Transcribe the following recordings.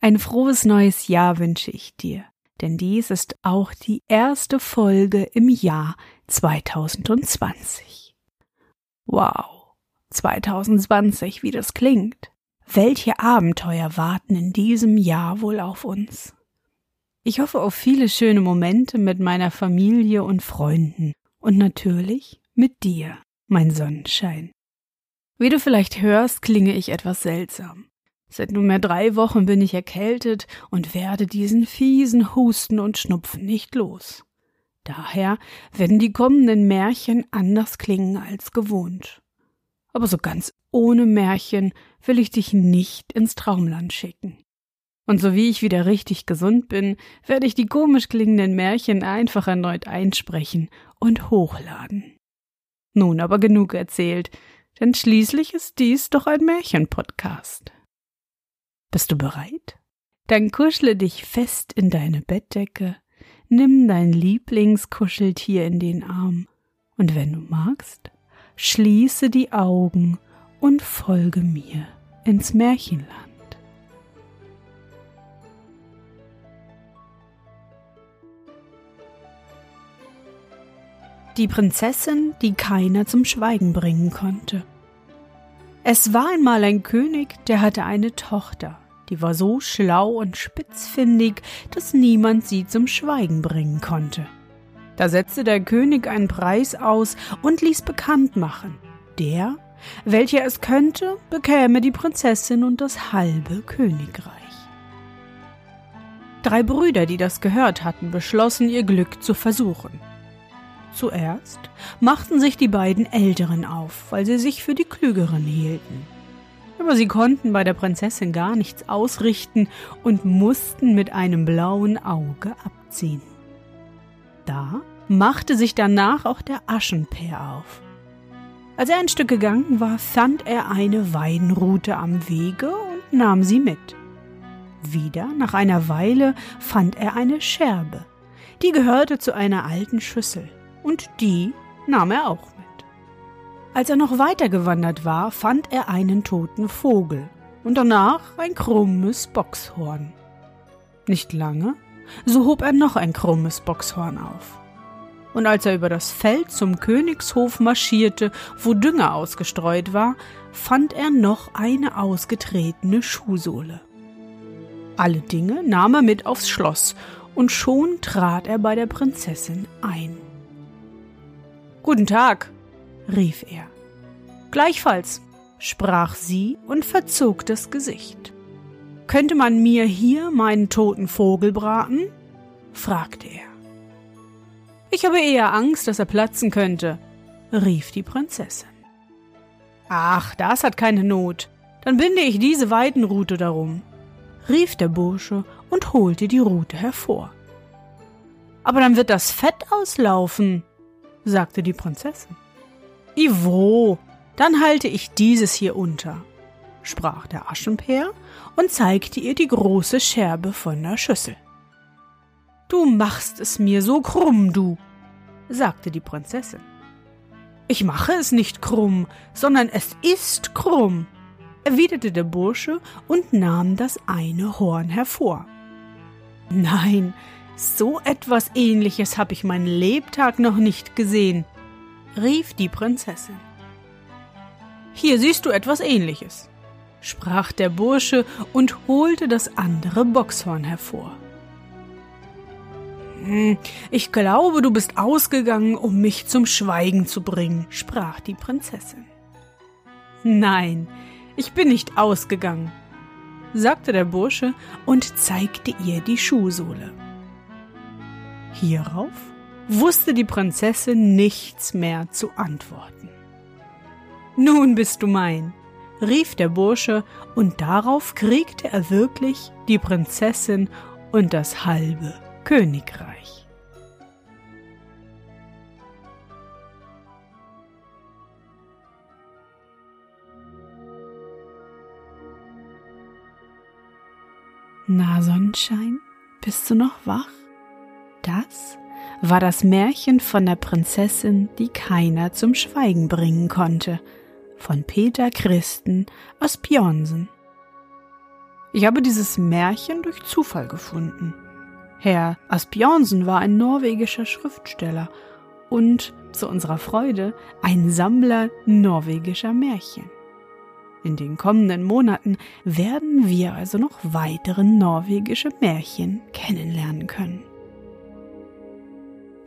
Ein frohes neues Jahr wünsche ich dir, denn dies ist auch die erste Folge im Jahr 2020. Wow, 2020, wie das klingt. Welche Abenteuer warten in diesem Jahr wohl auf uns? Ich hoffe auf viele schöne Momente mit meiner Familie und Freunden und natürlich mit dir, mein Sonnenschein. Wie du vielleicht hörst, klinge ich etwas seltsam. Seit nunmehr drei Wochen bin ich erkältet und werde diesen fiesen Husten und Schnupfen nicht los. Daher werden die kommenden Märchen anders klingen als gewohnt. Aber so ganz ohne Märchen will ich dich nicht ins Traumland schicken. Und so wie ich wieder richtig gesund bin, werde ich die komisch klingenden Märchen einfach erneut einsprechen und hochladen. Nun aber genug erzählt, denn schließlich ist dies doch ein Märchenpodcast. Bist du bereit? Dann kuschle dich fest in deine Bettdecke, nimm dein Lieblingskuscheltier in den Arm und wenn du magst, schließe die Augen und folge mir ins Märchenland. Die Prinzessin, die keiner zum Schweigen bringen konnte. Es war einmal ein König, der hatte eine Tochter, die war so schlau und spitzfindig, dass niemand sie zum Schweigen bringen konnte. Da setzte der König einen Preis aus und ließ bekannt machen, der, welcher es könnte, bekäme die Prinzessin und das halbe Königreich. Drei Brüder, die das gehört hatten, beschlossen, ihr Glück zu versuchen. Zuerst machten sich die beiden Älteren auf, weil sie sich für die Klügeren hielten. Aber sie konnten bei der Prinzessin gar nichts ausrichten und mussten mit einem blauen Auge abziehen. Da machte sich danach auch der Aschenpär auf. Als er ein Stück gegangen war, fand er eine Weidenrute am Wege und nahm sie mit. Wieder nach einer Weile fand er eine Scherbe. Die gehörte zu einer alten Schüssel und die nahm er auch mit. Als er noch weiter gewandert war, fand er einen toten Vogel und danach ein krummes Boxhorn. Nicht lange, so hob er noch ein krummes Boxhorn auf. Und als er über das Feld zum Königshof marschierte, wo Dünger ausgestreut war, fand er noch eine ausgetretene Schuhsohle. Alle Dinge nahm er mit aufs Schloss, und schon trat er bei der Prinzessin ein. Guten Tag, rief er. Gleichfalls, sprach sie und verzog das Gesicht. Könnte man mir hier meinen toten Vogel braten? fragte er. Ich habe eher Angst, dass er platzen könnte, rief die Prinzessin. Ach, das hat keine Not. Dann binde ich diese Weidenrute darum, rief der Bursche und holte die Rute hervor. Aber dann wird das Fett auslaufen, sagte die Prinzessin. Ivo, dann halte ich dieses hier unter, sprach der Aschenpär und zeigte ihr die große Scherbe von der Schüssel. Du machst es mir so krumm, du, sagte die Prinzessin. Ich mache es nicht krumm, sondern es ist krumm, erwiderte der Bursche und nahm das eine Horn hervor. Nein, so etwas ähnliches habe ich meinen Lebtag noch nicht gesehen, rief die Prinzessin. Hier siehst du etwas ähnliches, sprach der Bursche und holte das andere Boxhorn hervor. Hm, ich glaube, du bist ausgegangen, um mich zum Schweigen zu bringen, sprach die Prinzessin. Nein, ich bin nicht ausgegangen, sagte der Bursche und zeigte ihr die Schuhsohle. Hierauf wusste die Prinzessin nichts mehr zu antworten. Nun bist du mein, rief der Bursche, und darauf kriegte er wirklich die Prinzessin und das halbe Königreich. Na Sonnenschein, bist du noch wach? Das war das Märchen von der Prinzessin, die keiner zum Schweigen bringen konnte, von Peter Christen aus Björnsen. Ich habe dieses Märchen durch Zufall gefunden. Herr Asbjörnsen war ein norwegischer Schriftsteller und zu unserer Freude ein Sammler norwegischer Märchen. In den kommenden Monaten werden wir also noch weitere norwegische Märchen kennenlernen können.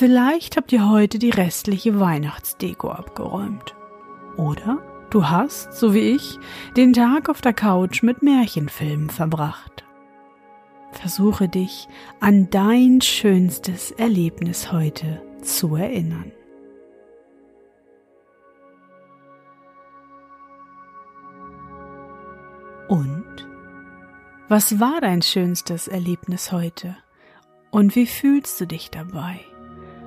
Vielleicht habt ihr heute die restliche Weihnachtsdeko abgeräumt. Oder du hast, so wie ich, den Tag auf der Couch mit Märchenfilmen verbracht. Versuche dich an dein schönstes Erlebnis heute zu erinnern. Und was war dein schönstes Erlebnis heute? Und wie fühlst du dich dabei?